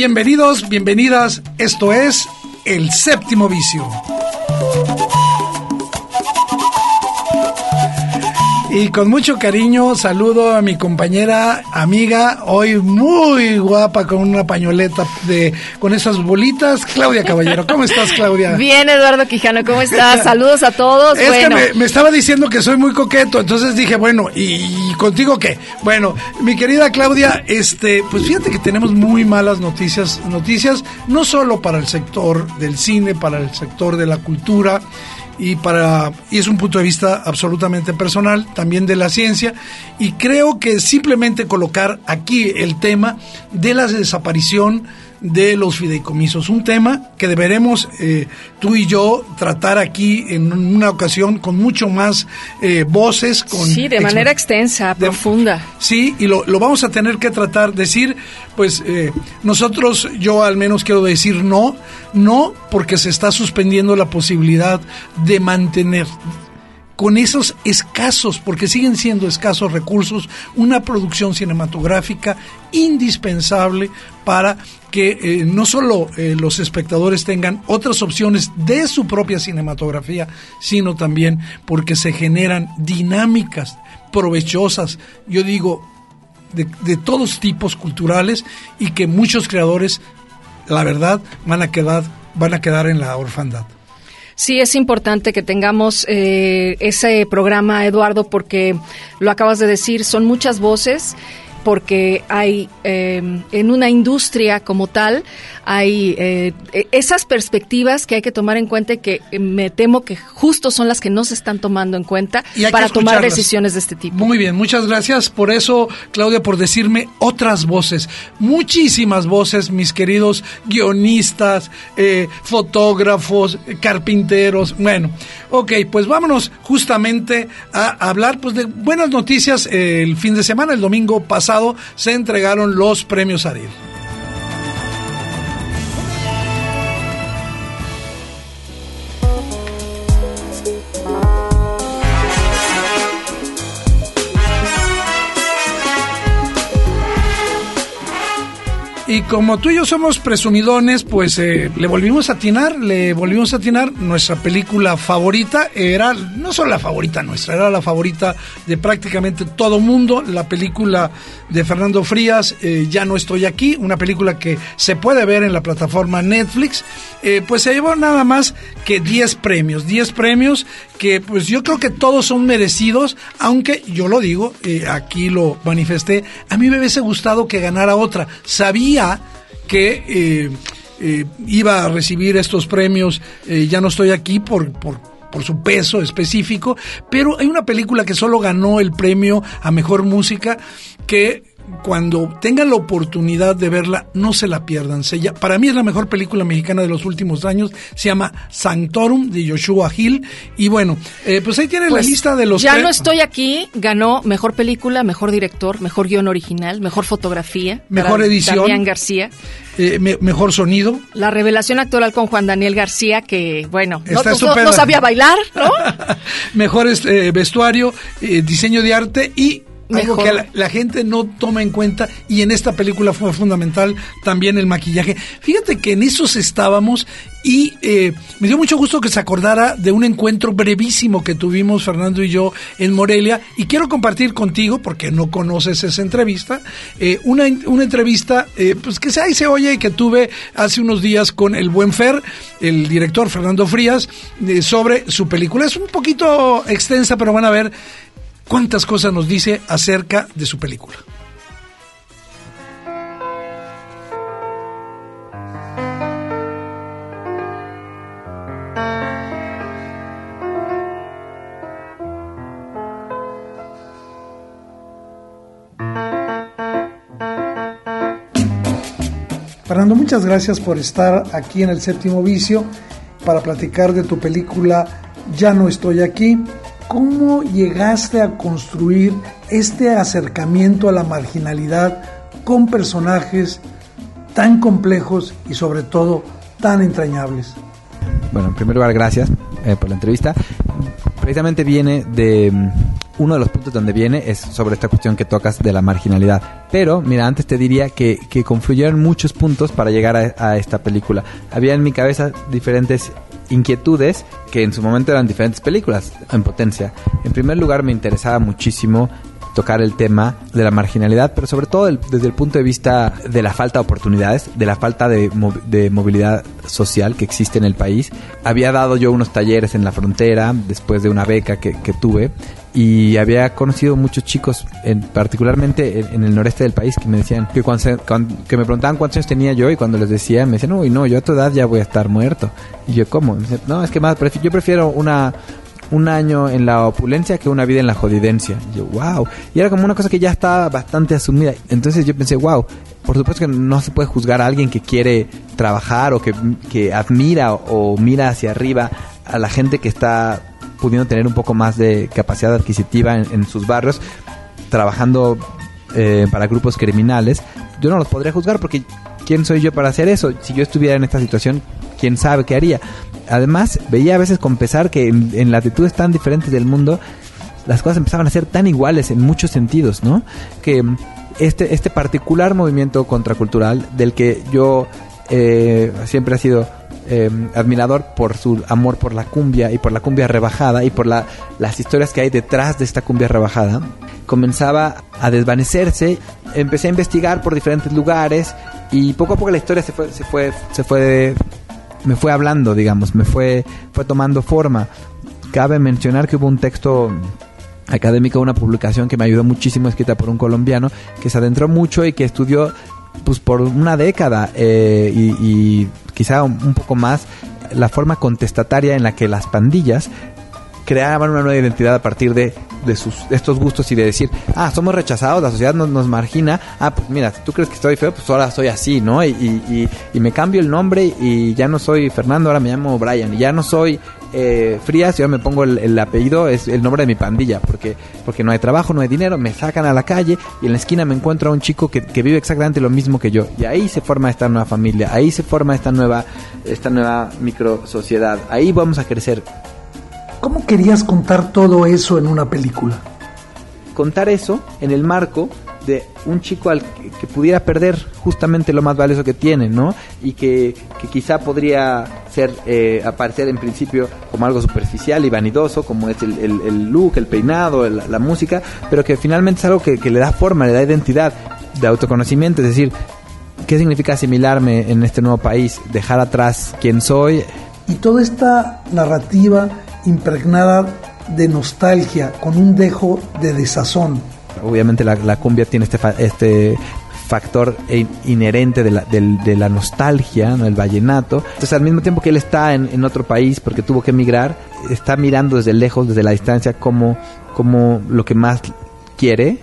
Bienvenidos, bienvenidas. Esto es El Séptimo Vicio. Y con mucho cariño saludo a mi compañera, amiga, hoy muy guapa con una pañoleta de con esas bolitas, Claudia Caballero. ¿Cómo estás, Claudia? Bien, Eduardo Quijano, ¿cómo estás? Saludos a todos. Es que me, estaba diciendo que soy muy coqueto, entonces dije, bueno, ¿y, contigo qué? Bueno, mi querida Claudia, este, pues fíjate que tenemos muy malas noticias, noticias no solo para el sector del cine, para el sector de la cultura, y para y es un punto de vista absolutamente personal también de la ciencia y creo que simplemente colocar aquí el tema de la desaparición de los fideicomisos. Un tema que deberemos eh, tú y yo tratar aquí en una ocasión con mucho más eh, voces. Con sí, de manera extensa, profunda. Sí, y lo, lo, vamos a tener que tratar, decir, pues eh, nosotros, yo al menos quiero decir no, no porque se está suspendiendo la posibilidad de mantener con esos escasos, porque siguen siendo escasos recursos, una producción cinematográfica indispensable para que eh, no solo eh, los espectadores tengan otras opciones de su propia cinematografía, sino también porque se generan dinámicas provechosas, yo digo, de, de todos tipos culturales y que muchos creadores, la verdad, van a quedar, van a quedar en la orfandad. Sí, es importante que tengamos eh, ese programa, Eduardo, porque lo acabas de decir, son muchas voces porque hay em, en una industria como tal, hay eh, esas perspectivas que hay que tomar en cuenta y que eh, me temo que justo son las que no se están tomando en cuenta para tomar decisiones de este tipo. Muy bien, muchas gracias. Por eso, Claudia, por decirme otras voces, muchísimas voces, mis queridos guionistas, eh, fotógrafos, carpinteros, bueno, ok, pues vámonos justamente a hablar pues de buenas noticias el fin de semana, el domingo pasado se entregaron los premios Ariel. Como tú y yo somos presumidones, pues eh, le volvimos a atinar, le volvimos a atinar. Nuestra película favorita era, no solo la favorita nuestra, era la favorita de prácticamente todo mundo. La película de Fernando Frías, eh, Ya no estoy aquí, una película que se puede ver en la plataforma Netflix. Eh, pues se llevó nada más que 10 premios, 10 premios que pues yo creo que todos son merecidos, aunque yo lo digo, aquí lo manifesté, a mí me hubiese gustado que ganara otra. Sabía que eh, eh, iba a recibir estos premios, eh, ya no estoy aquí por, por, por su peso específico, pero hay una película que solo ganó el premio a mejor música que cuando tengan la oportunidad de verla, no se la pierdan. para mí es la mejor película mexicana de los últimos años. Se llama Sanctorum de Joshua Hill. Y bueno, eh, pues ahí tienen la pues lista de los. Ya no estoy aquí. Ganó mejor película, mejor director, mejor guion original, mejor fotografía. Mejor edición. Damián García. Eh, mejor sonido. La revelación actoral con Juan Daniel García, que bueno, no, sabía bailar, ¿no? mejor este, vestuario, eh, diseño de arte y algo que la, gente no toma en cuenta y en esta película fue fundamental también el maquillaje. Fíjate que en esos estábamos y eh, me dio mucho gusto que se acordara de un encuentro brevísimo que tuvimos Fernando y yo en Morelia y quiero compartir contigo, porque no conoces esa entrevista, eh, una, una, entrevista eh, pues que se, ahí se oye y que tuve hace unos días con el buen Fer, el director Fernando Frías, sobre su película. Es un poquito extensa, pero van a ver cuántas cosas nos dice acerca de su película. Fernando, muchas gracias por estar aquí en el séptimo vicio para platicar de tu película Ya no estoy aquí. ¿Cómo llegaste a construir este acercamiento a la marginalidad con personajes tan complejos y sobre todo tan entrañables? Bueno, en primer lugar, gracias eh, por la entrevista. Precisamente viene de mm, uno de los puntos donde viene es sobre esta cuestión que tocas de la marginalidad. Pero, mira, antes te diría que, confluyeron muchos puntos para llegar a, a esta película. Había en mi cabeza diferentes inquietudes que en su momento eran diferentes películas en potencia. En primer lugar me interesaba muchísimo tocar el tema de la marginalidad, pero sobre todo desde el punto de vista de la falta de oportunidades, de la falta de, de, movilidad social que existe en el país. Había dado yo unos talleres en la frontera después de una beca que, que tuve y había conocido muchos chicos, en, particularmente en, el noreste del país, que me decían que, cuando, que me preguntaban cuántos años tenía yo y cuando les decía, me decían, uy, no, yo a tu edad ya voy a estar muerto. Y yo, ¿cómo? no, es que más, yo prefiero una un año en la opulencia que una vida en la jodidencia. Y yo, wow. Y era como una cosa que ya estaba bastante asumida. Entonces yo pensé, wow, por supuesto que no se puede juzgar a alguien que quiere trabajar o que, que admira o mira hacia arriba a la gente que está pudiendo tener un poco más de capacidad adquisitiva en, sus barrios, trabajando eh, para grupos criminales, yo no los podría juzgar porque ¿quién soy yo para hacer eso? Si yo estuviera en esta situación, ¿quién sabe qué haría? Además, veía a veces con pesar que en, latitudes tan diferentes del mundo, las cosas empezaban a ser tan iguales en muchos sentidos, ¿no? Que este, este particular movimiento contracultural del que yo eh, siempre he sido Em, admirador por su amor por la cumbia y por la cumbia rebajada y por la, las historias que hay detrás de esta cumbia rebajada, comenzaba a desvanecerse. Empecé a investigar por diferentes lugares y poco a poco la historia se fue, se fue, se fue, me fue hablando, digamos, me fue, fue tomando forma. Cabe mencionar que hubo un texto académico, una publicación que me ayudó muchísimo, escrita por un colombiano, que se adentró mucho y que estudió pues por una década eh, y, quizá un, poco más la forma contestataria en la que las pandillas creaban una nueva identidad a partir de, de, sus, estos gustos y de decir, ah, somos rechazados, la sociedad nos, nos margina, ah, pues mira, tú crees que estoy feo, pues ahora soy así, ¿no? Y, y, me cambio el nombre y ya no soy Fernando, ahora me llamo Brian, y ya no soy eh, Frías y ahora me pongo el, apellido, es el nombre de mi pandilla, porque, porque no hay trabajo, no hay dinero, me sacan a la calle y en la esquina me encuentro a un chico que, que vive exactamente lo mismo que yo. Y ahí se forma esta nueva familia, ahí se forma esta nueva, esta nueva micro sociedad, ahí vamos a crecer. ¿Cómo querías contar todo eso en una película? Contar eso en el marco de un chico al que, pudiera perder justamente lo más valioso que tiene, ¿no? Y que, quizá podría ser, eh, aparecer en principio como algo superficial y vanidoso, como es el, look, el peinado, la música, pero que finalmente es algo que, que le da forma, le da identidad de autoconocimiento, es decir, ¿qué significa asimilarme en este nuevo país? Dejar atrás quién soy. Y toda esta narrativa impregnada de nostalgia, con un dejo de desazón obviamente la, cumbia tiene este, este factor inherente de la, de, la nostalgia, ¿no? el vallenato. Entonces, al mismo tiempo que él está en, otro país porque tuvo que emigrar, está mirando desde lejos, desde la distancia, como, como lo que más quiere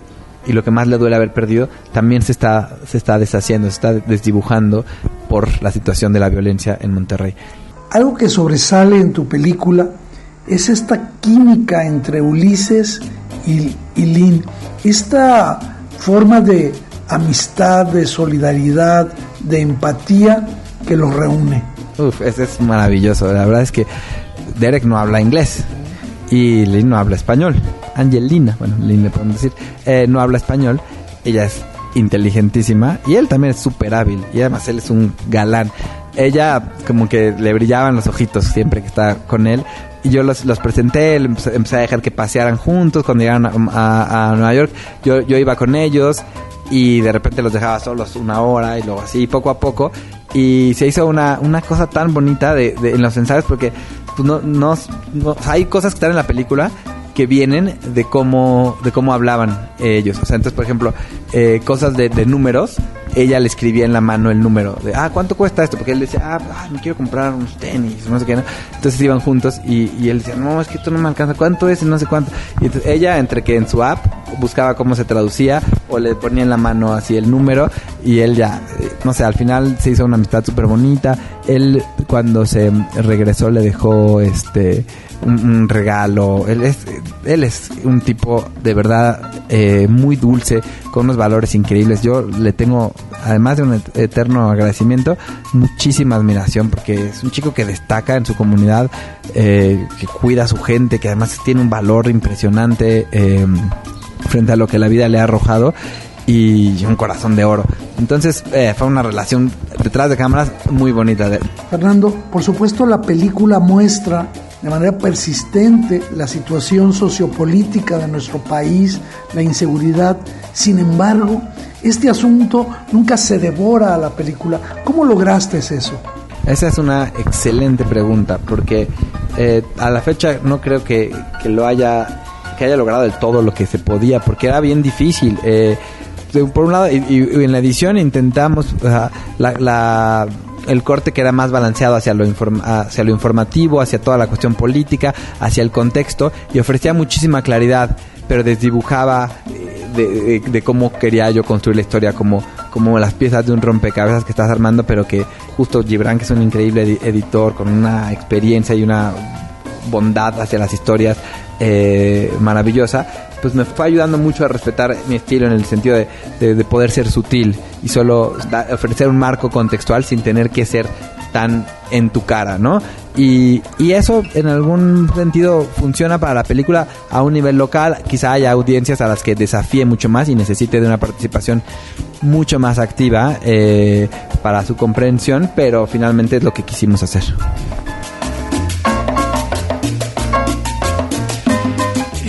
y lo que más le duele haber perdido también se está, se está deshaciendo, se está desdibujando por la situación de la violencia en Monterrey. Algo que sobresale en tu película es esta química entre Ulises y, y Lynn esta forma de amistad, de solidaridad, de empatía que los reúne. Uf, ese es maravilloso. La verdad es que Derek no habla inglés. y Lynn no habla español. Angelina, bueno, Lynn le podemos decir, eh, no habla español. Ella es inteligentísima y él también es súper hábil y además él es un galán. Ella como que le brillaban los ojitos siempre que está con él. Y yo los, los presenté, empecé, a dejar que pasearan juntos cuando llegaron a, Nueva York. Yo, yo iba con ellos y de repente los dejaba solos una hora y luego así poco a poco. Y se hizo una, una cosa tan bonita de, en los ensayos porque pues no, no, hay cosas que están en la película que vienen de cómo de cómo hablaban ellos. O sea entonces por ejemplo eh, cosas de, números ella le escribía en la mano el número de, ah, ¿cuánto cuesta esto? Porque él decía, ah, ah me quiero comprar unos tenis, no sé qué. Entonces iban juntos y, y, él decía, no, es que esto no me alcanza, ¿cuánto es? no sé cuánto. Y entonces ella, entre que en su app buscaba cómo se traducía o le ponía en la mano así el número y él ya, eh, no sé, al final se hizo una amistad súper bonita. Él cuando se regresó le dejó este un, regalo. Él es, él es un tipo de verdad eh, muy dulce, con unos valores increíbles. Yo le tengo, además de un eterno agradecimiento, muchísima admiración porque es un chico que destaca en su comunidad, eh, que cuida a su gente, que además tiene un valor impresionante eh, frente a lo que la vida le ha arrojado y un corazón de oro. Entonces fue una relación detrás de cámaras muy bonita. Fernando, por supuesto la película muestra de manera persistente la situación sociopolítica de nuestro país, la inseguridad. Sin embargo, este asunto nunca se devora a la película. ¿Cómo lograste eso? Esa es una excelente pregunta, porque eh, a la fecha no creo que, lo haya que haya logrado del todo lo que se podía, porque era bien difícil. Eh, por un lado, en la edición intentamos la el corte que era más balanceado hacia lo, hacia lo informativo, hacia toda la cuestión política, hacia el contexto y ofrecía muchísima claridad, pero desdibujaba eh, de, cómo quería yo construir la historia, como, como las piezas de un rompecabezas que estás armando, pero que justo Gibran, que es un increíble editor con una experiencia y una bondad hacia las historias eh, maravillosa, pues me fue ayudando mucho a respetar mi estilo en el sentido de, de, poder ser sutil y solo ofrecer un marco contextual sin tener que ser tan en tu cara, ¿no? Y, y, eso en algún sentido funciona para la película a un nivel local. Quizá haya audiencias a las que desafíe mucho más y necesite de una participación mucho más activa eh, para su comprensión, pero finalmente es lo que quisimos hacer.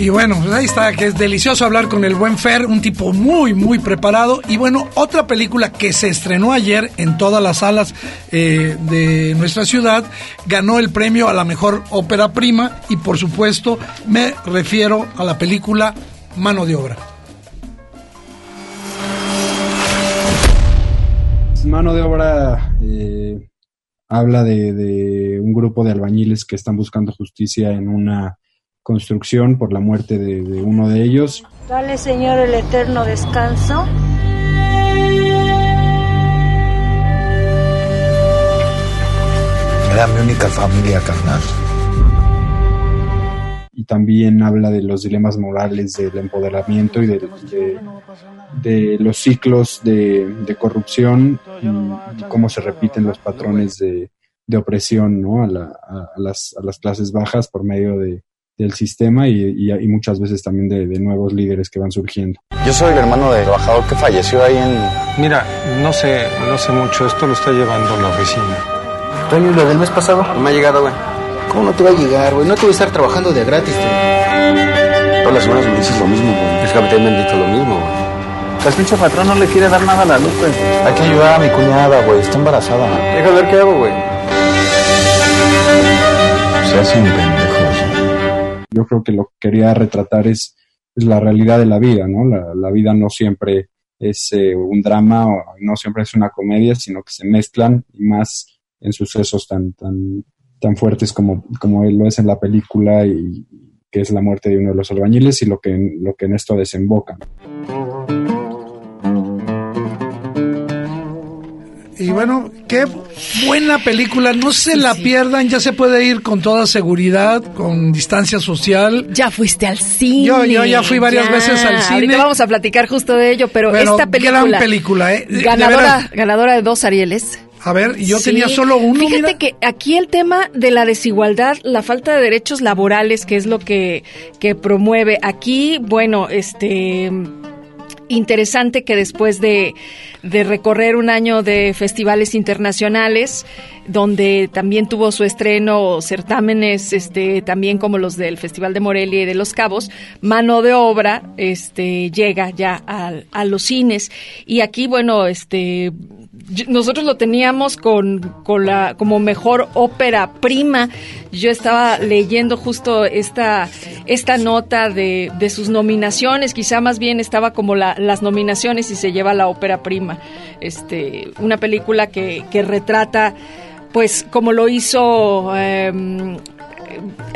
Y bueno, pues ahí está, que es delicioso hablar con el buen Fer, un tipo muy, muy preparado. Y bueno, otra película que se estrenó ayer en todas las salas eh, de nuestra ciudad, ganó el premio a la mejor ópera prima y por supuesto me refiero a la película Mano de Obra. Mano de Obra eh, habla de un grupo de albañiles que están buscando justicia en una construcción por la muerte de, uno de ellos. Dale, Señor, el eterno descanso. Era mi única familia, carnal. Y también habla de los dilemas morales del empoderamiento y de, de, los ciclos de, corrupción y, cómo se repiten los patrones de, opresión ¿no? a, las, a las clases bajas por medio de, del sistema y, y, muchas veces también de, nuevos líderes que van surgiendo. Yo soy el hermano del trabajador que falleció ahí en... Mira, no sé, no sé mucho, esto lo está llevando la oficina. Toño, lo del mes pasado? No me ha llegado, güey. ¿Cómo no te va a llegar, güey? No te voy a estar trabajando de gratis, güey. Todas las semanas me dices lo mismo, güey. Es que han dicho lo mismo, güey. El pinche patrón no le quiere dar nada a la luz, güey. Hay que ayudar a mi cuñada, güey. Está embarazada. Deja ver qué hago, güey. Se hace un pendejo. Yo creo que lo que quería retratar es, la realidad de la vida, ¿no? La, vida no siempre es eh, un drama, o no siempre es una comedia, sino que se mezclan y más en sucesos tan, tan, tan fuertes como, como lo es en la película y que es la muerte de uno de los albañiles y lo que, lo que en esto desemboca. Y bueno, qué buena película, no se la pierdan, ya se puede ir con toda seguridad, con distancia social. Ya fuiste al cine. Yo, yo ya fui varias veces al cine. Ahorita vamos a platicar justo de ello, pero, esta película. Gran película, ¿eh? Ganadora, ganadora de dos Arieles. A ver, yo tenía solo uno. Fíjate que aquí el tema de la desigualdad, la falta de derechos laborales, que es lo que, que promueve. Aquí, bueno, este interesante que después de, de, recorrer un año de festivales internacionales, donde también tuvo su estreno certámenes, este, también como los del Festival de Morelia y de Los Cabos, mano de obra, este, llega ya a, a los cines. Y aquí, bueno, este, nosotros lo teníamos con, con la, como mejor ópera prima. Yo estaba leyendo justo esta, esta nota de, sus nominaciones, quizá más bien estaba como la, las nominaciones y se lleva la ópera prima. Este, una película que, que retrata pues como lo hizo eh,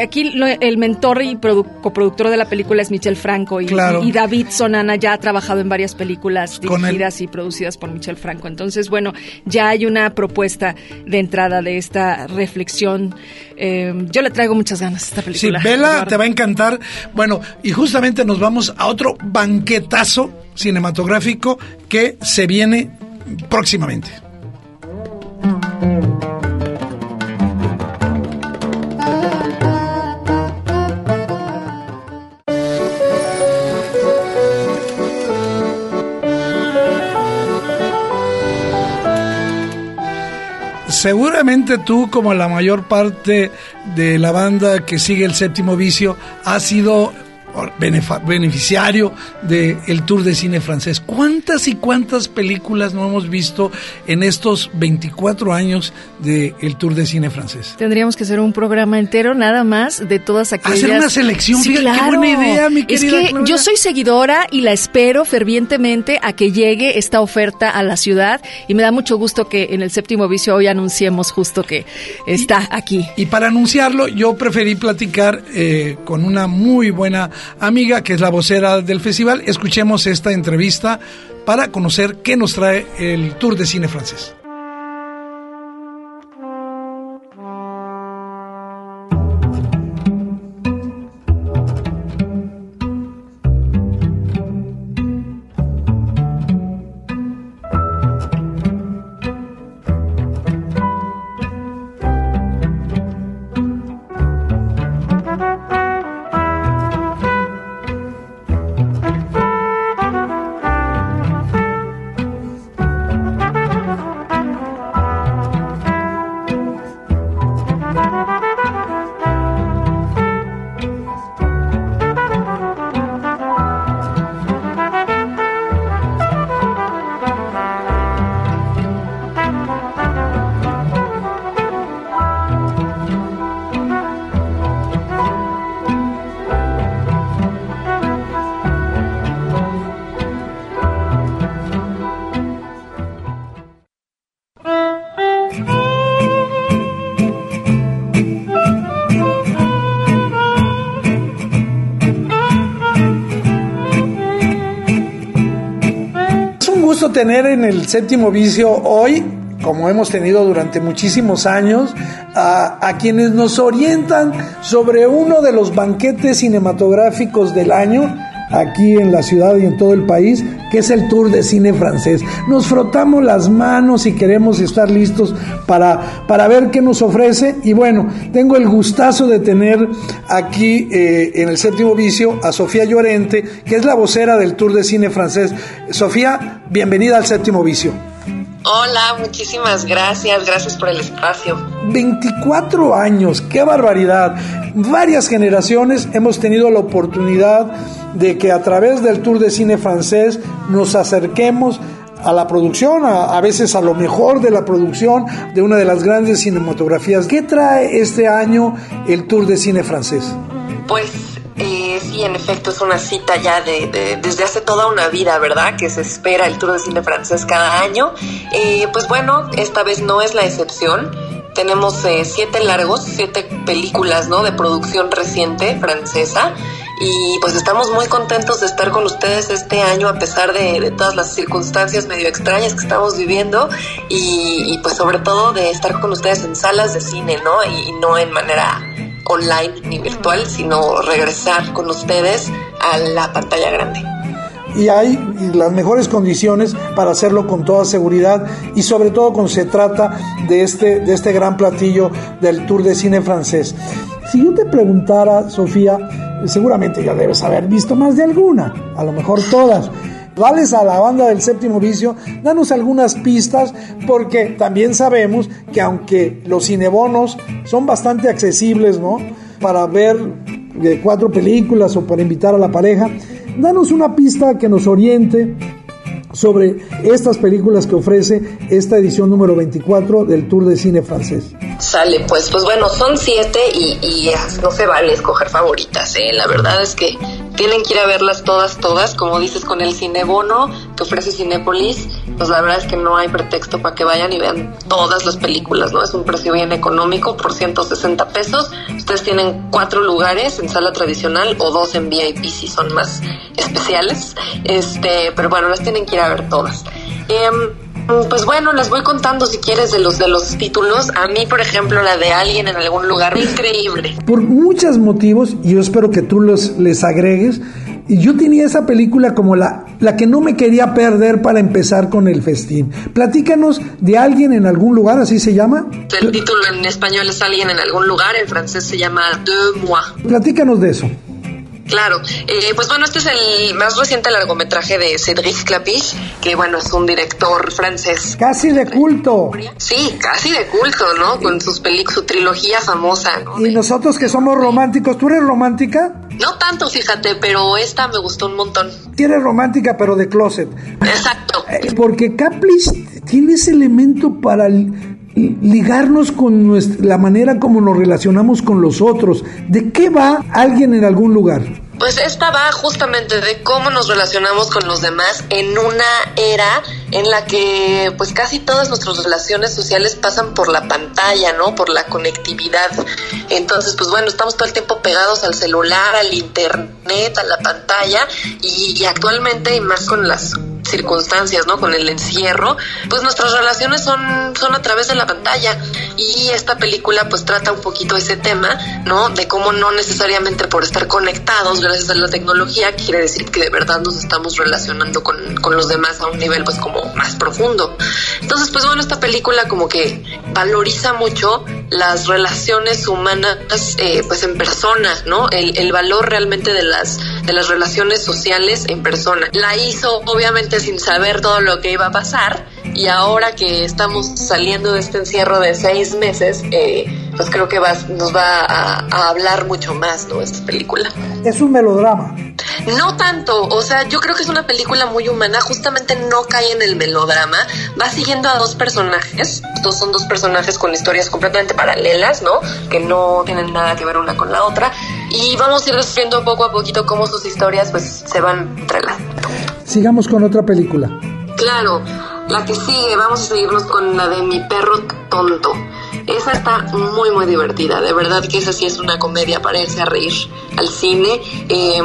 aquí el mentor y coproductor de la película es Michel Franco y, David Sonana ya ha trabajado en varias películas dirigidas y producidas por Michel Franco. Entonces, bueno, ya hay una propuesta de entrada de esta reflexión. Eh, yo le traigo muchas ganas a esta película. Sí, Vela, te va a encantar. Bueno, y justamente nos vamos a otro banquetazo cinematográfico que se viene próximamente. Seguramente tú, como la mayor parte de la banda que sigue el séptimo vicio, has sido beneficiario del Tour de Cine Francés. ¿Cuántas y cuántas películas no hemos visto en estos 24 años del Tour de Cine Francés? Tendríamos que hacer un programa entero nada más de todas aquellas... Hacer una selección, qué buena idea, mi querida Es que yo soy seguidora y la espero fervientemente a que llegue esta oferta a la ciudad y me da mucho gusto que en el séptimo vicio hoy anunciemos justo que está aquí. Y para anunciarlo yo preferí platicar eh, con una muy buena amiga que es la vocera del festival. Escuchemos esta entrevista para conocer qué nos trae el Tour de Cine Francés. Tener en el séptimo vicio hoy, como hemos tenido durante muchísimos años, a, quienes nos orientan sobre uno de los banquetes cinematográficos del año aquí en la ciudad y en todo el país, que es el Tour de Cine Francés. Nos frotamos las manos y queremos estar listos para, para ver qué nos ofrece. Y bueno, tengo el gustazo de tener aquí eh, en el séptimo vicio a Sofía Llorente, que es la vocera del Tour de Cine Francés. Sofía, bienvenida al séptimo vicio. Hola, muchísimas gracias, gracias por el espacio. 24 años, qué barbaridad. Varias generaciones hemos tenido la oportunidad de que a través del Tour de Cine francés nos acerquemos a la producción, a, veces a lo mejor de la producción de una de las grandes cinematografías. ¿Qué trae este año el Tour de Cine francés? Pues eh, sí, en efecto es una cita ya de, desde hace toda una vida, ¿verdad? Que se espera el Tour de Cine francés cada año. Eh, pues bueno, esta vez no es la excepción. Tenemos eh, siete largos, siete películas, ¿no? De producción reciente francesa y pues estamos muy contentos de estar con ustedes este año a pesar de, todas las circunstancias medio extrañas que estamos viviendo y, pues sobre todo de estar con ustedes en salas de cine, ¿no? Y, no en manera online ni virtual, sino regresar con ustedes a la pantalla grande. y hay las mejores condiciones para hacerlo con toda seguridad y sobre todo cuando se trata de este, de este gran platillo del Tour de Cine francés. Si yo te preguntara, Sofía, seguramente ya debes haber visto más de alguna, a lo mejor todas. Vales a la banda del séptimo vicio, danos algunas pistas, porque también sabemos que aunque los cinebonos son bastante accesibles, ¿no? Para ver de cuatro películas o para invitar a la pareja, danos una pista que nos oriente sobre estas películas que ofrece esta edición número 24 del Tour de Cine Francés. Sale, pues, pues bueno, son siete y, y no se vale escoger favoritas, ¿eh? La verdad es que tienen que ir a verlas todas, todas, como dices, con el cinebono que ofrece Cinépolis, pues la verdad es que no hay pretexto para que vayan y vean todas las películas, ¿no? Es un precio bien económico por 160 pesos. Ustedes tienen cuatro lugares en sala tradicional o dos en VIP si son más especiales. Este, pero bueno, las tienen que ir a ver todas. Em, pues bueno, les voy contando si quieres de los de los títulos. A mí, por ejemplo, la de alguien en algún lugar increíble. Por muchos motivos, y yo espero que tú los les agregues. Yo tenía esa película como la, la que no me quería perder para empezar con el festín. Platícanos de alguien en algún lugar, así se llama. El título en español es alguien en algún lugar, en francés se llama Deux mois. Platícanos de eso. Claro, eh, pues bueno, este es el más reciente largometraje de Cédric Clapiche, que bueno, es un director francés. Casi de culto. Sí, casi de culto, ¿no? Con sus películas, su trilogía famosa. ¿no? Y nosotros que somos románticos, ¿tú eres romántica? No tanto, fíjate, pero esta me gustó un montón. Tienes romántica, pero de closet. Exacto. Eh, porque Caplice tiene ese elemento para ligarnos con nuestra, la manera como nos relacionamos con los otros. ¿De qué va alguien en algún lugar? Pues esta va justamente de cómo nos relacionamos con los demás en una era en la que pues casi todas nuestras relaciones sociales pasan por la pantalla, ¿no? Por la conectividad. Entonces, pues bueno, estamos todo el tiempo pegados al celular, al internet, a la pantalla y, y actualmente y más con las circunstancias, ¿no? Con el encierro, pues nuestras relaciones son, son a través de la pantalla. Y esta película pues trata un poquito ese tema, ¿no? De cómo no necesariamente por estar conectados gracias a la tecnología quiere decir que de verdad nos estamos relacionando con, con los demás a un nivel pues como más profundo. Entonces, pues bueno, esta película como que valoriza mucho las relaciones humanas eh, pues en persona, ¿no? El, el valor realmente de las, de las relaciones sociales en persona. La hizo obviamente sin saber todo lo que iba a pasar y ahora que estamos saliendo de este encierro de seis meses, eh, pues creo que va, nos va a, a, hablar mucho más, ¿no? Esta película. Es un melodrama. No tanto, o sea, yo creo que es una película muy humana, justamente no cae en el melodrama, va siguiendo a dos personajes, estos son dos personajes con historias completamente paralelas, ¿no? Que no tienen nada que ver una con la otra, y vamos a ir descubriendo poco a poquito cómo sus historias pues se van entrelazando. Sigamos con otra película. Claro, la que sigue, vamos a seguirnos con la de Mi perro tonto. Esa está muy, muy divertida. De verdad que esa sí es una comedia para irse a reír al cine. Eh,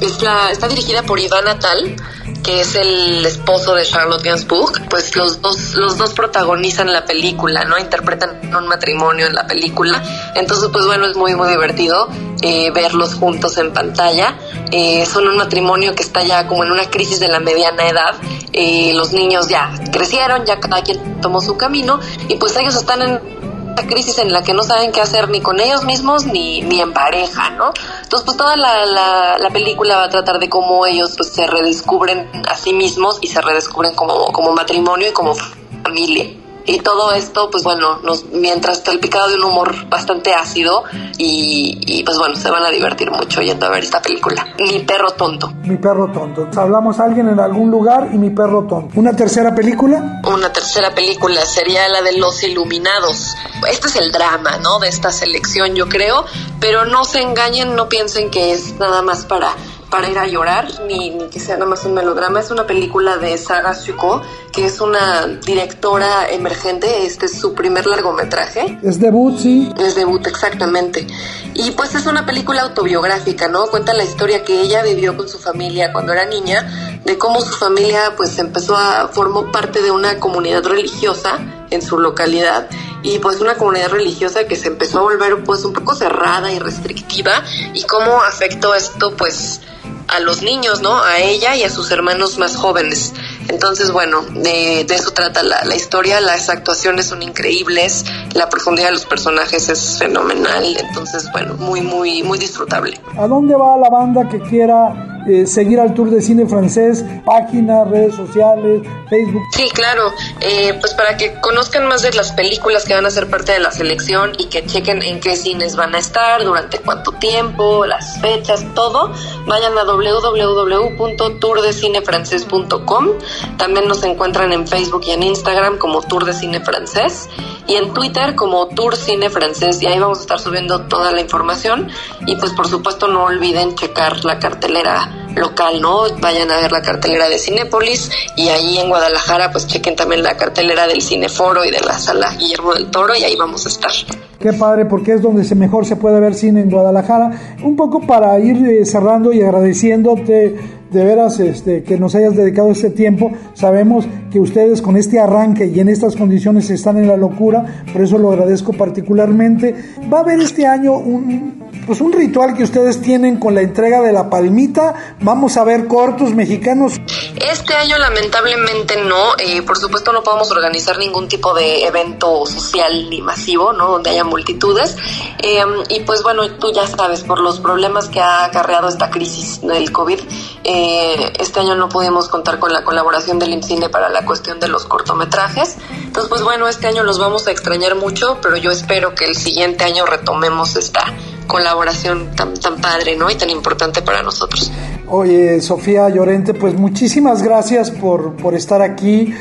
es la, está dirigida por Iván Atal, que es el esposo de Charlotte Gainsbourg. Pues los dos, los dos protagonizan la película, ¿no? Interpretan un matrimonio en la película. Entonces, pues bueno, es muy, muy divertido eh, verlos juntos en pantalla. Eh, son un matrimonio que está ya como en una crisis de la mediana edad. Eh, los niños ya crecieron, ya cada quien tomó su camino y pues ellos están en una crisis en la que no saben qué hacer ni con ellos mismos ni, ni en pareja, ¿no? Entonces pues toda la, la, la, película va a tratar de cómo ellos pues se redescubren a sí mismos y se redescubren como, como matrimonio y como familia. Y todo esto, pues bueno, nos, mientras está el picado de un humor bastante ácido y, y, pues bueno, se van a divertir mucho yendo a ver esta película. Mi perro tonto. Mi perro tonto. Hablamos a alguien en algún lugar y mi perro tonto. ¿Una tercera película? Una tercera película sería la de Los Iluminados. Este es el drama, ¿no? De esta selección, yo creo. Pero no se engañen, no piensen que es nada más para para ir a llorar, ni, ni, que sea nada más un melodrama. Es una película de Saga Suko, que es una directora emergente. Este es su primer largometraje. Es debut, sí. Es debut, exactamente. Y pues es una película autobiográfica, ¿no? Cuenta la historia que ella vivió con su familia cuando era niña, de cómo su familia pues empezó a formó parte de una comunidad religiosa en su localidad y pues una comunidad religiosa que se empezó a volver pues un poco cerrada y restrictiva y cómo afectó esto pues a los niños, ¿no? A ella y a sus hermanos más jóvenes. Entonces, bueno, de, eso trata la, la, historia, las actuaciones son increíbles, la profundidad de los personajes es fenomenal, entonces, bueno, muy, muy, muy disfrutable. ¿A dónde va la banda que quiera eh, seguir al Tour de Cine Francés? Páginas, redes sociales, Facebook. Sí, claro, eh, pues para que conozcan más de las películas que van a ser parte de la selección y que chequen en qué cines van a estar, durante cuánto tiempo, las fechas, todo, vayan a www.tourdecinefrancés.com también nos encuentran en Facebook y en Instagram como Tour de Cine Francés y en Twitter como Tour Cine Francés y ahí vamos a estar subiendo toda la información y pues por supuesto no olviden checar la cartelera local, ¿no? Vayan a ver la cartelera de Cinépolis y ahí en Guadalajara pues chequen también la cartelera del Cineforo y de la sala Guillermo del Toro y ahí vamos a estar. Qué padre, porque es donde se mejor se puede ver cine en Guadalajara. Un poco para ir eh, cerrando y agradeciéndote de veras este, que nos hayas dedicado este tiempo. Sabemos que ustedes con este arranque y en estas condiciones están en la locura, por eso lo agradezco particularmente. Va a haber este año un, pues un ritual que ustedes tienen con la entrega de la palmita. Vamos a ver cortos mexicanos. Este año lamentablemente no, eh, por supuesto no podemos organizar ningún tipo de evento social ni masivo, ¿no? Donde haya multitudes. Eh, y pues bueno, tú ya sabes, por los problemas que ha acarreado esta crisis del COVID, eh, este año no pudimos contar con la colaboración del IMCINE para la cuestión de los cortometrajes. Entonces, pues bueno, este año los vamos a extrañar mucho, pero yo espero que el siguiente año retomemos esta colaboración tan, tan padre, ¿no? Y tan importante para nosotros. Oye, Sofía Llorente, pues muchísimas gracias por, por estar aquí.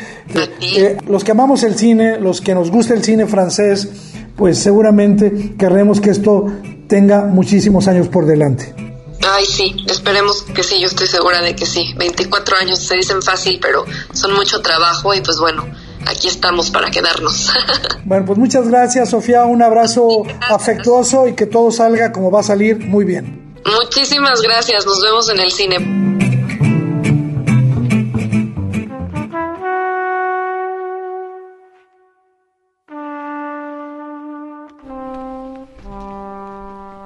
Eh, los que amamos el cine, los que nos gusta el cine francés, pues seguramente querremos que esto tenga muchísimos años por delante. Ay, sí, esperemos que sí, yo estoy segura de que sí. 24 años se dicen fácil, pero son mucho trabajo y pues bueno, aquí estamos para quedarnos. bueno, pues muchas gracias, Sofía. Un abrazo afectuoso y que todo salga como va a salir muy bien. Muchísimas gracias. Nos vemos en el cine.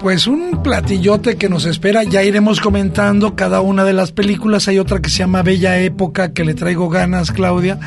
Pues un platillote que nos espera, ya iremos comentando cada una de las películas. Hay otra que se llama Bella Época, que le traigo ganas, Claudia.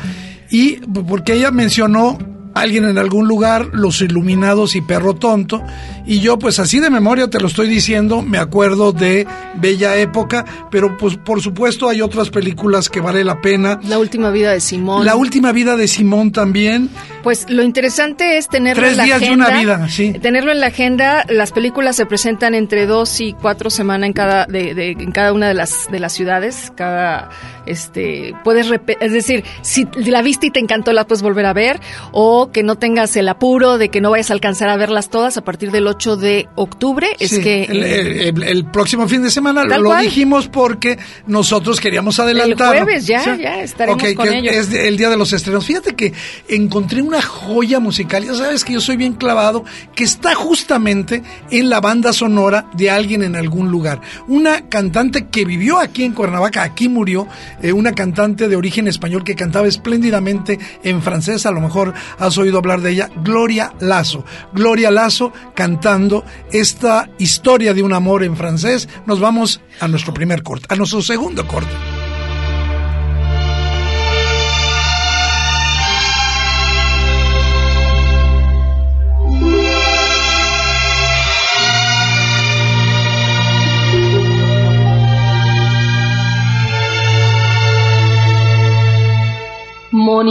Y porque ella mencionó alguien en algún lugar, Los Iluminados y Perro Tonto, y yo pues así de memoria te lo estoy diciendo, me acuerdo de Bella Época, pero pues por supuesto hay otras películas que vale la pena. La última vida de Simón. La última vida de Simón también. Pues lo interesante es tenerlo Tres en la días agenda. de una vida, sí. Tenerlo en la agenda, las películas se presentan entre dos y cuatro semanas en cada, de, de, en cada una de las, de las ciudades, cada, este, puedes, es decir, si la viste y te encantó, la puedes volver a ver, o que no tengas el apuro de que no vayas a alcanzar a verlas todas a partir del 8 de octubre. Es Sí, que el, el- el próximo fin de semana lo cual. dijimos porque nosotros queríamos adelantar. El jueves ya, ya estaremos con ello. Es de- el día de los estrenos. Fíjate que encontré una joya musical. Ya sabes que yo soy bien clavado, que está justamente en la banda sonora de alguien en algún lugar. Una cantante que vivió aquí en Cuernavaca, aquí murió, eh, una cantante de origen español que cantaba espléndidamente en francés. A lo mejor has oído hablar de ella, Gloria Lazo. Gloria Lazo cantando esta historia de un amor en francés. Nos vamos a nuestro primer corte, a nuestro segundo corte. Mon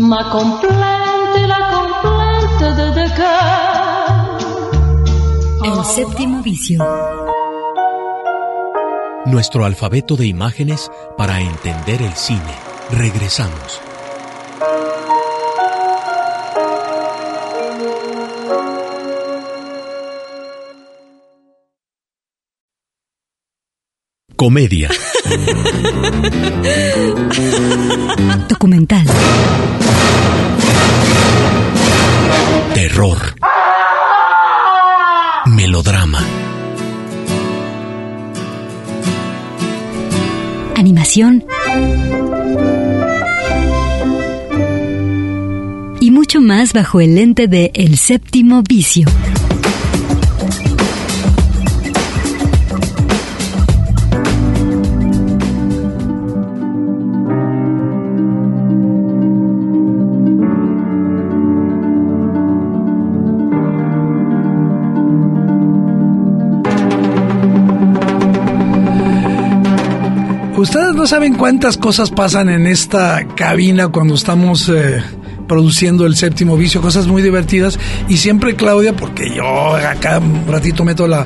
Ma complainte la complainte de cœurs. El séptimo vicio. Nuestro alfabeto de imágenes para entender el cine. Regresamos. Comedia, Documental. terror, melodrama, Animación. Y mucho más bajo el lente de El séptimo vicio. Ustedes no saben cuántas cosas pasan en esta cabina cuando estamos eh, produciendo el séptimo vicio, cosas muy divertidas. Y siempre Claudia, porque yo acá un ratito meto la,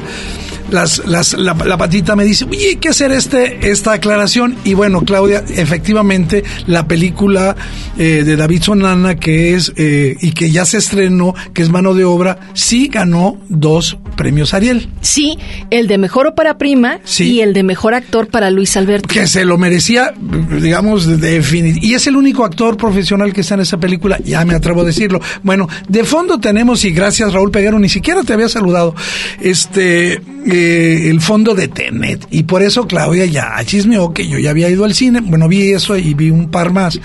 la, patita me dice, oye, hay que hacer este, esta aclaración. Y bueno, Claudia, efectivamente, la película eh, de David Sonana, que es, eh, y que ya se estrenó, que es Mano de Obra, sí ganó dos premios Ariel. Sí, el de Mejor Ópera Prima y el de Mejor Actor para Luis Alberto. Que se lo merecía, digamos, definir. Y es el único actor profesional que está en esa película, ya me atrevo a decirlo. Bueno, de fondo tenemos, y gracias Raúl Peguero, ni siquiera te había saludado, este eh, el fondo de Tenet. Y por eso Claudia ya chismeó que yo ya había ido al cine. Bueno, vi eso y vi un par más.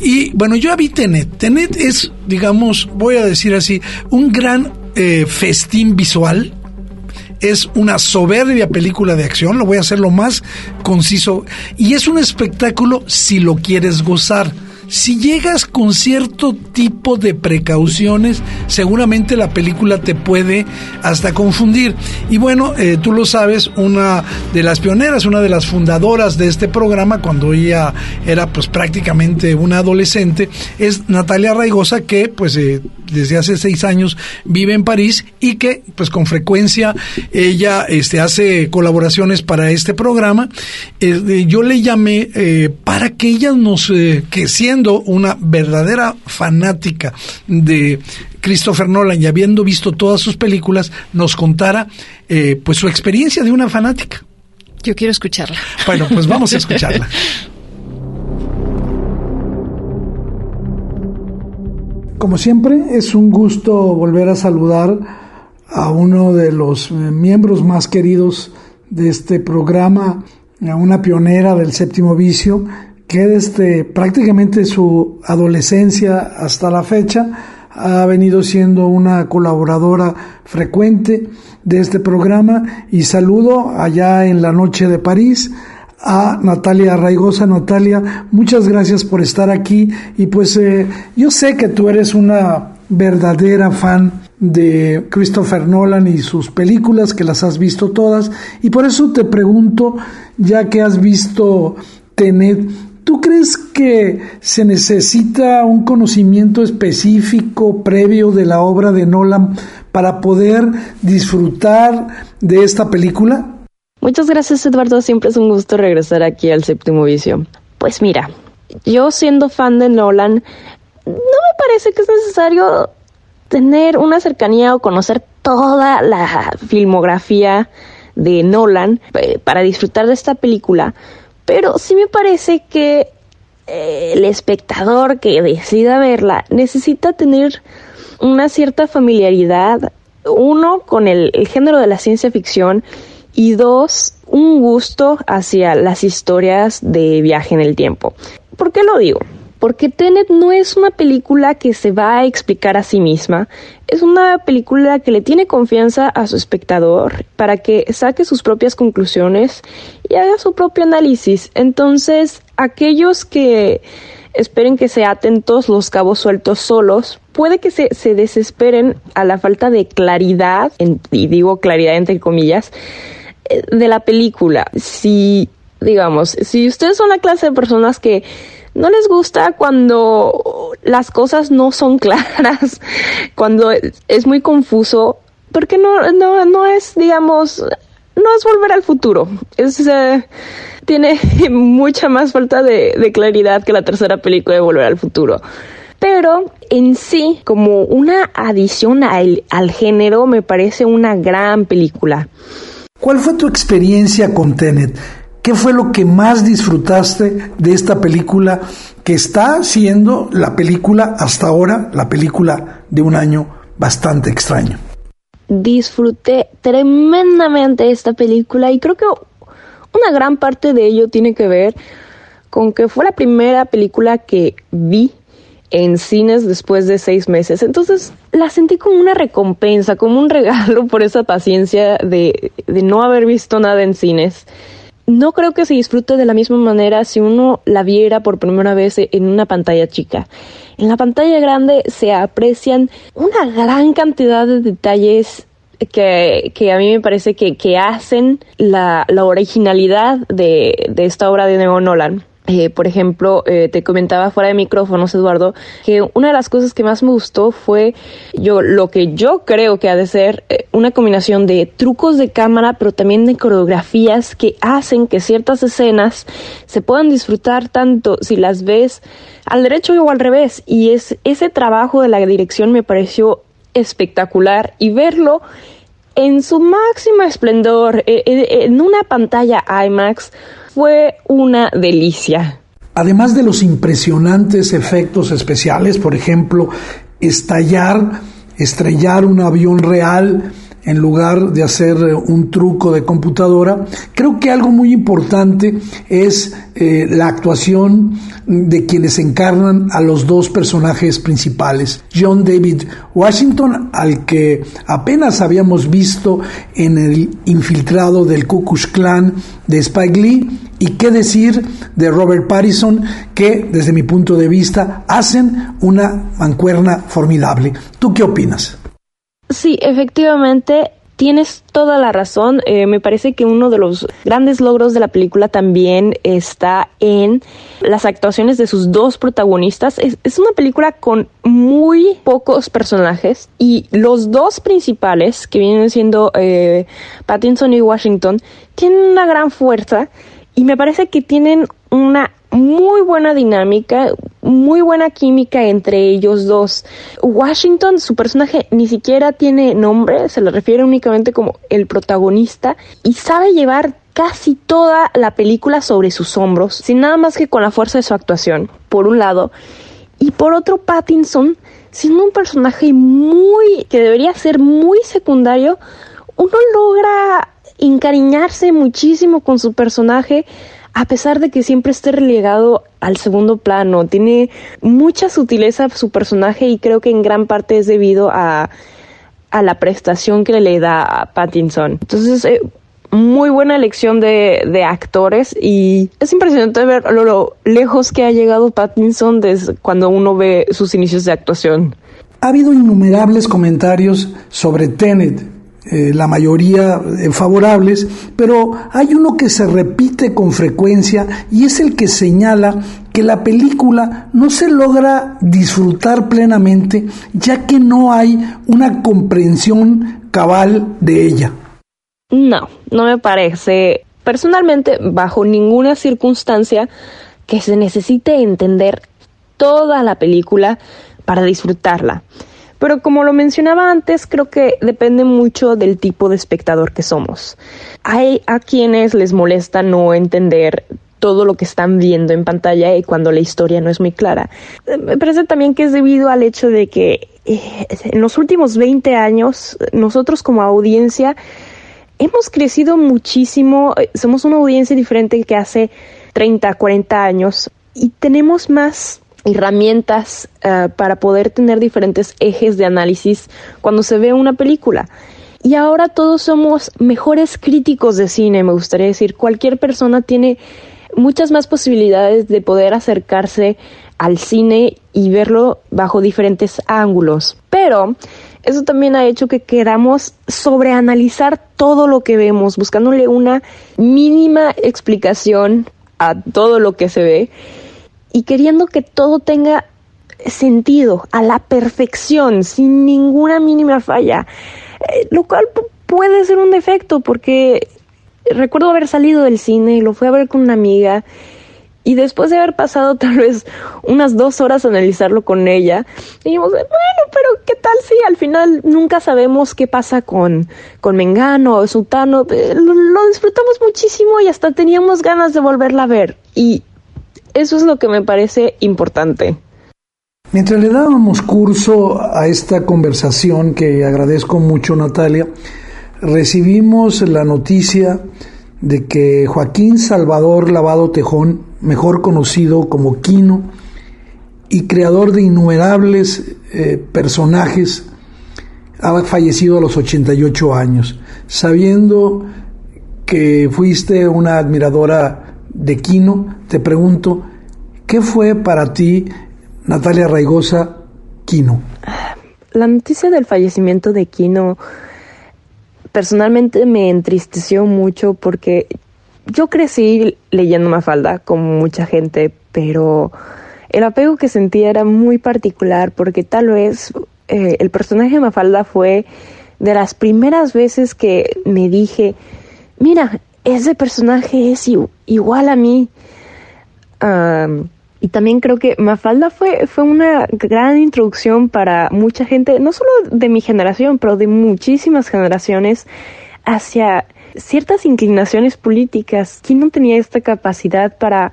Y bueno, yo vi Tenet. Tenet es, digamos, voy a decir así, un gran eh, festín visual. Es una soberbia película de acción, lo voy a hacer lo más conciso. Y es un espectáculo si lo quieres gozar si llegas con cierto tipo de precauciones, seguramente la película te puede hasta confundir. Y bueno, eh, tú lo sabes, una de las pioneras, una de las fundadoras de este programa, cuando ella era pues prácticamente una adolescente, es Natalia Raigosa, que pues eh, desde hace seis años vive en París y que pues con frecuencia ella este, hace colaboraciones para este programa. Eh, yo le llamé para que ella nos, que siendo una verdadera fanática de Christopher Nolan y habiendo visto todas sus películas, nos contara eh, pues su experiencia de una fanática. Yo quiero escucharla. Bueno, pues vamos a escucharla. Como siempre, es un gusto volver a saludar a uno de los eh, miembros más queridos de este programa, a una pionera del séptimo vicio, que desde prácticamente su adolescencia hasta la fecha ha venido siendo una colaboradora frecuente de este programa. Y saludo allá en la noche de París a Natalia Raigosa. Natalia, muchas gracias por estar aquí y pues eh, yo sé que tú eres una verdadera fan de Christopher Nolan y sus películas, que las has visto todas, y por eso te pregunto, ya que has visto Tenet, ¿Tú crees que se necesita un conocimiento específico previo de la obra de Nolan para poder disfrutar de esta película? Muchas gracias Eduardo, siempre es un gusto regresar aquí al séptimo vicio. Pues mira, yo siendo fan de Nolan, no me parece que es necesario tener una cercanía o conocer toda la filmografía de Nolan eh, para disfrutar de esta película pero sí me parece que eh, el espectador que decida verla necesita tener una cierta familiaridad, uno, con el, el género de la ciencia ficción y dos, un gusto hacia las historias de viaje en el tiempo. ¿Por qué lo digo? porque Tenet no es una película que se va a explicar a sí misma, es una película que le tiene confianza a su espectador para que saque sus propias conclusiones y haga su propio análisis. Entonces, aquellos que esperen que se aten todos los cabos sueltos solos, puede que se, se desesperen a la falta de claridad, y digo claridad entre comillas, de la película. Si, digamos, si ustedes son la clase de personas que no les gusta cuando las cosas no son claras, cuando es muy confuso, porque no, no, no es, digamos, no es volver al futuro. Es, eh, tiene mucha más falta de, de, claridad que la tercera película de Volver al Futuro. Pero en sí, como una adición al, al género, me parece una gran película. ¿Cuál fue tu experiencia con Tenet? ¿Qué fue lo que más disfrutaste de esta película que está siendo la película hasta ahora, la película de un año bastante extraño? Disfruté tremendamente esta película y creo que una gran parte de ello tiene que ver con que fue la primera película que vi en cines después de seis meses. Entonces la sentí como una recompensa, como un regalo por esa paciencia de, de no haber visto nada en cines. No creo que se disfrute de la misma manera si uno la viera por primera vez en una pantalla chica. En la pantalla grande se aprecian una gran cantidad de detalles que, que a mí me parece que, que hacen la, la originalidad de, de esta obra de Neo Nolan. Eh, por ejemplo, eh, te comentaba fuera de micrófonos, Eduardo, que una de las cosas que más me gustó fue yo lo que yo creo que ha de ser eh, una combinación de trucos de cámara, pero también de coreografías que hacen que ciertas escenas se puedan disfrutar tanto si las ves al derecho o al revés. Y es ese trabajo de la dirección me pareció espectacular y verlo en su máximo esplendor en una pantalla IMAX fue una delicia. Además de los impresionantes efectos especiales, por ejemplo, estallar, estrellar un avión real en lugar de hacer un truco de computadora. Creo que algo muy importante es eh, la actuación de quienes encarnan a los dos personajes principales. John David Washington, al que apenas habíamos visto en el infiltrado del Ku Klux Klan de Spike Lee, y qué decir de Robert Pattinson, que desde mi punto de vista hacen una mancuerna formidable. ¿Tú qué opinas? Sí, efectivamente, tienes toda la razón. Eh, me parece que uno de los grandes logros de la película también está en las actuaciones de sus dos protagonistas. Es, una película con muy pocos personajes y los dos principales, que vienen siendo eh, Pattinson y Washington, tienen una gran fuerza y me parece que tienen una muy buena dinámica, muy buena química entre ellos dos. Washington, su personaje ni siquiera tiene nombre, se le refiere únicamente como el protagonista y sabe llevar casi toda la película sobre sus hombros, sin nada más que con la fuerza de su actuación, por un lado. Y por otro, Pattinson, siendo un personaje muy, que debería ser muy secundario, uno logra encariñarse muchísimo con su personaje a pesar de que siempre esté relegado al segundo plano. Tiene mucha sutileza su personaje y creo que en gran parte es debido a, a la prestación que le da a Pattinson. Entonces, eh, muy buena elección de, de, actores y es impresionante ver lo, lo, lejos que ha llegado Pattinson desde cuando uno ve sus inicios de actuación. Ha habido innumerables comentarios sobre Tenet eh, la mayoría eh, favorables, pero hay uno que se repite con frecuencia y es el que señala que la película no se logra disfrutar plenamente ya que no hay una comprensión cabal de ella. No, no me parece. Personalmente, bajo ninguna circunstancia que se necesite entender toda la película para disfrutarla. Pero como lo mencionaba antes, creo que depende mucho del tipo de espectador que somos. Hay a quienes les molesta no entender todo lo que están viendo en pantalla y cuando la historia no es muy clara. Me parece también que es debido al hecho de que eh, en los últimos 20 años nosotros como audiencia hemos crecido muchísimo, somos una audiencia diferente que hace 30, 40 años y tenemos más herramientas eh, para poder tener diferentes ejes de análisis cuando se ve una película. Y ahora todos somos mejores críticos de cine, me gustaría decir. Cualquier persona tiene muchas más posibilidades de poder acercarse al cine y verlo bajo diferentes ángulos. Pero eso también ha hecho que queramos sobreanalizar todo lo que vemos, buscándole una mínima explicación a todo lo que se ve y queriendo que todo tenga sentido a la perfección, sin ninguna mínima falla, eh, lo cual puede ser un defecto porque recuerdo haber salido del cine y lo fui a ver con una amiga y después de haber pasado tal vez unas dos horas analizarlo con ella, dijimos, bueno, pero ¿qué tal si al final nunca sabemos qué pasa con, con Mengano o Sultano? Eh, lo, lo disfrutamos muchísimo y hasta teníamos ganas de volverla a ver. Y eso es lo que me parece importante. Mientras le dábamos curso a esta conversación, que agradezco mucho Natalia, recibimos la noticia de que Joaquín Salvador Lavado Tejón, mejor conocido como Quino, y creador de innumerables eh, personajes, ha fallecido a los 88 años, sabiendo que fuiste una admiradora de Quino, te pregunto, ¿qué fue para ti, Natalia Raigosa, Quino? La noticia del fallecimiento de Quino personalmente me entristeció mucho porque yo crecí leyendo Mafalda como mucha gente, pero el apego que sentía era muy particular porque tal vez eh, el personaje de Mafalda fue de las primeras veces que me dije, mira, ese personaje es igual a mí. y también creo que Mafalda fue, fue una gran introducción para mucha gente, no solo de mi generación, pero de muchísimas generaciones, hacia ciertas inclinaciones políticas. ¿Quién no tenía esta capacidad para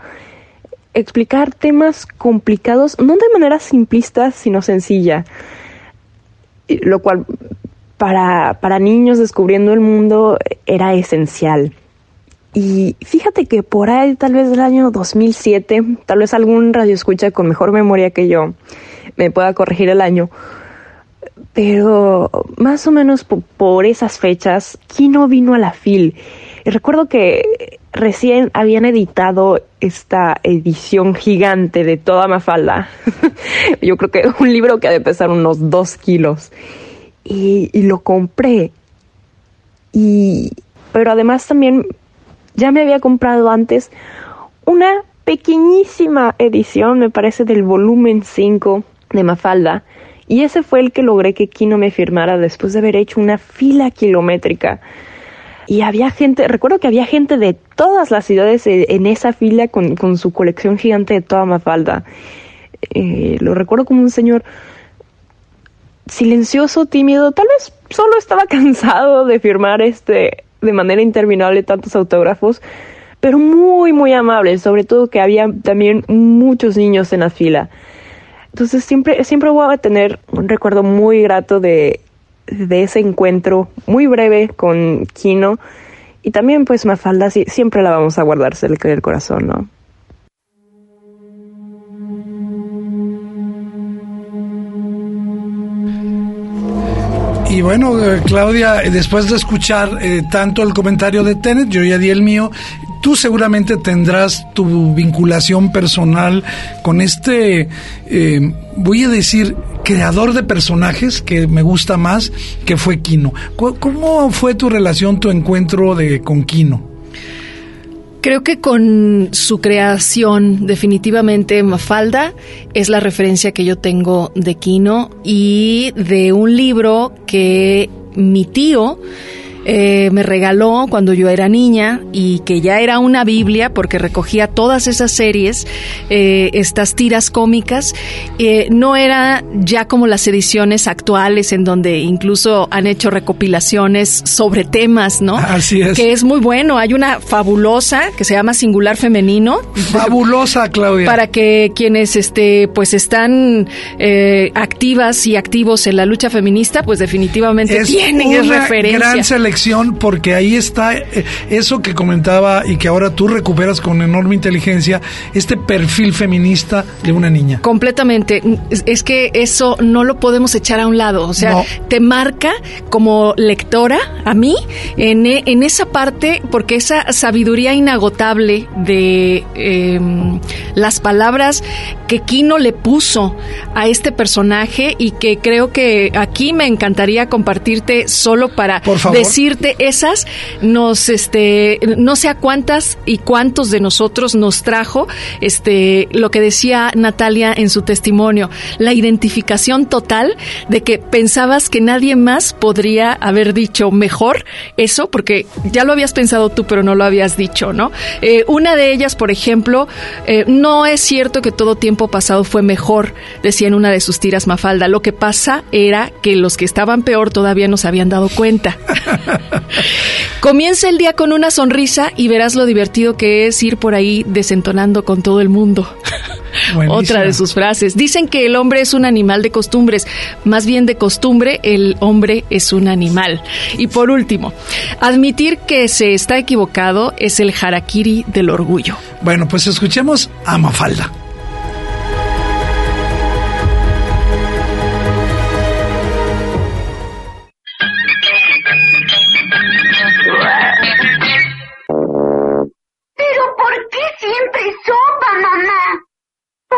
explicar temas complicados, no de manera simplista, sino sencilla? Lo cual para, para niños descubriendo el mundo era esencial. Y fíjate que por ahí, tal vez del año 2007, tal vez algún radio escucha con mejor memoria que yo me pueda corregir el año, pero más o menos por, esas fechas, Kino vino a la FIL. Y recuerdo que recién habían editado esta edición gigante de toda Mafalda. Yo creo que un libro que ha de pesar unos dos kilos. Y, y lo compré. Y, pero además también ya me había comprado antes una pequeñísima edición, me parece, del volumen 5 de Mafalda y ese fue el que logré que Kino me firmara después de haber hecho una fila kilométrica. Y había gente, recuerdo que había gente de todas las ciudades e, en esa fila con, con su colección gigante de toda Mafalda. Eh, lo recuerdo como un señor silencioso, tímido, tal vez solo estaba cansado de firmar este de manera interminable tantos autógrafos, pero muy muy amable, sobre todo que había también muchos niños en la fila. Entonces siempre, siempre voy a tener un recuerdo muy grato de, de ese encuentro muy breve con Kino. Y también pues Mafalda siempre la vamos a guardar cerca del corazón, ¿no? Y bueno, eh, Claudia, después de escuchar eh, tanto el comentario de Tenet, yo ya di el mío, tú seguramente tendrás tu vinculación personal con este, eh, voy a decir, creador de personajes que me gusta más, que fue Kino. ¿Cómo fue tu relación, tu encuentro de, con Kino? Creo que con su creación, definitivamente Mafalda es la referencia que yo tengo de Kino y de un libro que mi tío eh, me regaló cuando yo era niña y que ya era una Biblia porque recogía todas esas series, eh, estas tiras cómicas. Eh, no era ya como las ediciones actuales en donde incluso han hecho recopilaciones sobre temas, ¿no? Así es. Que es muy bueno. Hay una fabulosa que se llama Singular Femenino. Fabulosa, Claudia. Para que quienes este, pues están activas y activos en la lucha feminista, pues definitivamente tienen una referencia. Gran selección porque ahí está eh, eso que comentaba y que ahora tú recuperas con enorme inteligencia, este perfil feminista de una niña. Completamente. Es que eso no lo podemos echar a un lado. O sea, te marca como lectora a mí en, en, esa parte, porque esa sabiduría inagotable de em, las palabras que Kino le puso a este personaje y que creo que aquí me encantaría compartirte solo para decir esas nos este no sé a cuántas y cuántos de nosotros nos trajo este lo que decía Natalia en su testimonio, la identificación total de que pensabas que nadie más podría haber dicho mejor eso porque ya lo habías pensado tú pero no lo habías dicho, ¿no? Eh, una de ellas, por ejemplo, eh, no es cierto que todo tiempo pasado fue mejor, decía en una de sus tiras Mafalda. Lo que pasa era que los que estaban peor todavía no se habían dado cuenta. Comienza el día con una sonrisa y verás lo divertido que es ir por ahí desentonando con todo el mundo. Otra de sus frases. Dicen que el hombre es un animal de costumbres. Más bien de costumbre, el hombre es un animal. Y por último, admitir que se está equivocado es el harakiri del orgullo. Bueno, pues escuchemos a Mafalda.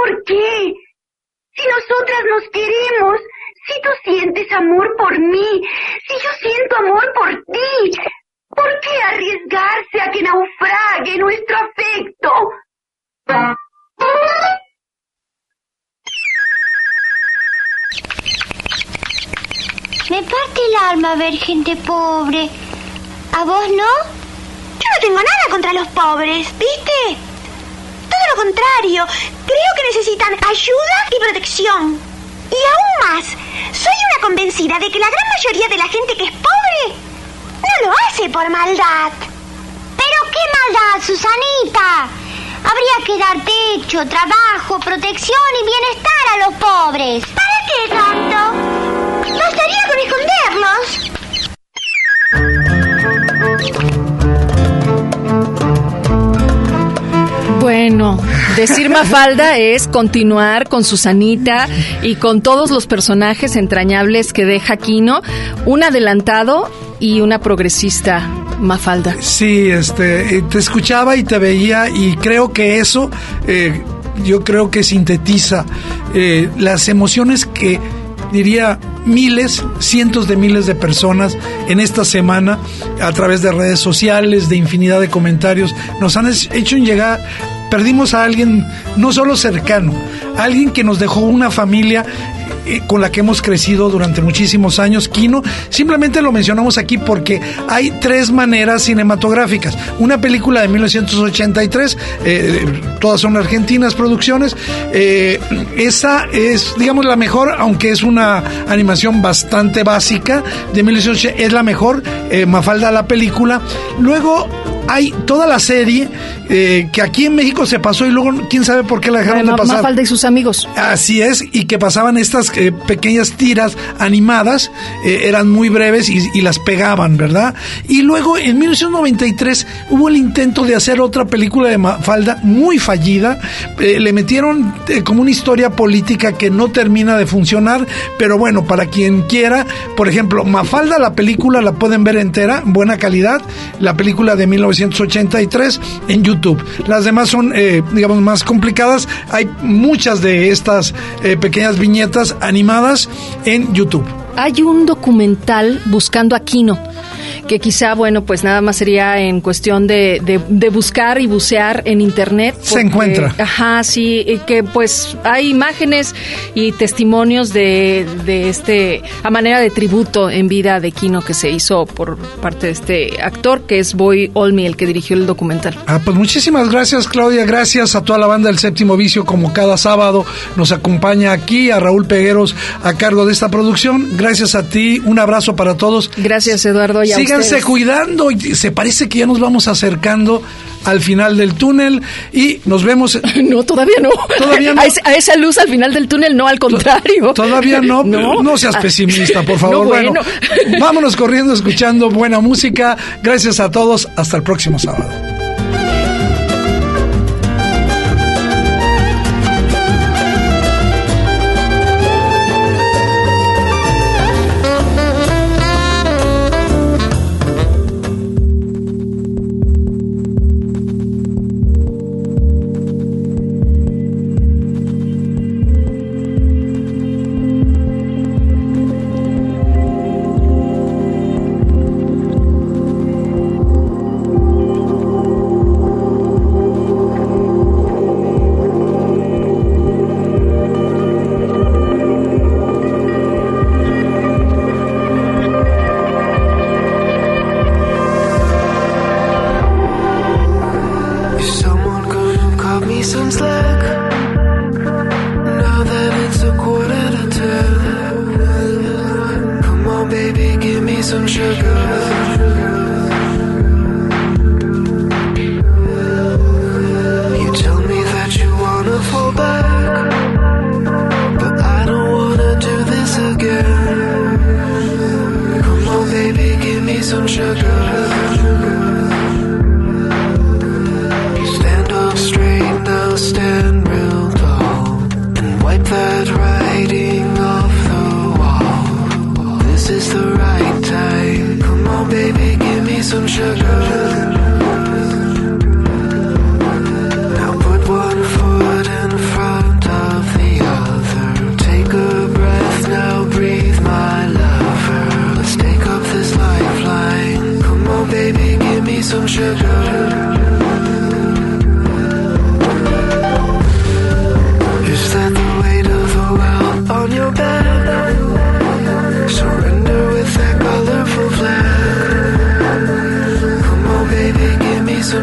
¿Por qué? Si nosotras nos queremos, si tú sientes amor por mí, si yo siento amor por ti, ¿por qué arriesgarse a que naufrague nuestro afecto? Me parte el alma ver gente pobre. ¿A vos no? Yo no tengo nada contra los pobres, ¿viste? Todo lo contrario, creo que necesitan ayuda y protección. Y aún más, soy una convencida de que la gran mayoría de la gente que es pobre no lo hace por maldad. ¿Pero qué maldad, Susanita? Habría que dar techo, trabajo, protección y bienestar a los pobres. ¿Para qué tanto? Bastaría con esconderlos. Bueno, decir Mafalda es continuar con Susanita y con todos los personajes entrañables que deja Quino, un adelantado y una progresista Mafalda. Sí, este, eh, te escuchaba y te veía y creo que eso, eh, yo creo que sintetiza eh, las emociones que diría miles, cientos de miles de personas en esta semana a través de redes sociales, de infinidad de comentarios, nos han hecho llegar, perdimos a alguien no solo cercano, alguien que nos dejó una familia eh, con la que hemos crecido durante muchísimos años, Kino. Simplemente lo mencionamos aquí porque hay tres maneras cinematográficas. Una película de 1983, eh, todas son argentinas producciones. Eh, esa es, digamos, la mejor, aunque es una animación bastante básica de 1980, es la mejor. Mafalda la película. Luego hay toda la serie eh, que aquí en México se pasó y luego quién sabe por qué la dejaron de pasar. Mafalda y sus amigos. Así es, y que pasaban estas eh, pequeñas tiras animadas, eh, eran muy breves y, las pegaban, ¿verdad? Y luego en 1993 hubo el intento de hacer otra película de Mafalda muy fallida, le metieron como una historia política que no termina de funcionar, pero bueno, para quien quiera, por ejemplo, Mafalda la película la pueden ver entera, buena calidad, la película de 1983 en YouTube. Las demás son, eh, digamos, más complicadas. Hay muchas de estas eh, pequeñas viñetas animadas en YouTube. Hay un documental buscando a Kino que quizá, bueno, pues nada más sería en cuestión de, de, buscar y bucear en Internet. Se encuentra. Ajá, sí, que pues hay imágenes y testimonios de, de este, a manera de tributo en vida de Kino que se hizo por parte de este actor, que es Boy Olmi, el que dirigió el documental. Ah, pues muchísimas gracias, Claudia, gracias a toda la banda del Séptimo Vicio, como cada sábado nos acompaña aquí, a Raúl Pegueros a cargo de esta producción. Gracias a ti, un abrazo para todos. Gracias, Eduardo. Y Síganse cuidando y se parece que ya nos vamos acercando al final del túnel y nos vemos. No, todavía no. Todavía no. A, esa luz al final del túnel, no, al contrario. Todavía no, no, no seas pesimista, por favor. bueno. vámonos corriendo escuchando buena música. Gracias a todos. Hasta el próximo sábado. baby, give me some sugar.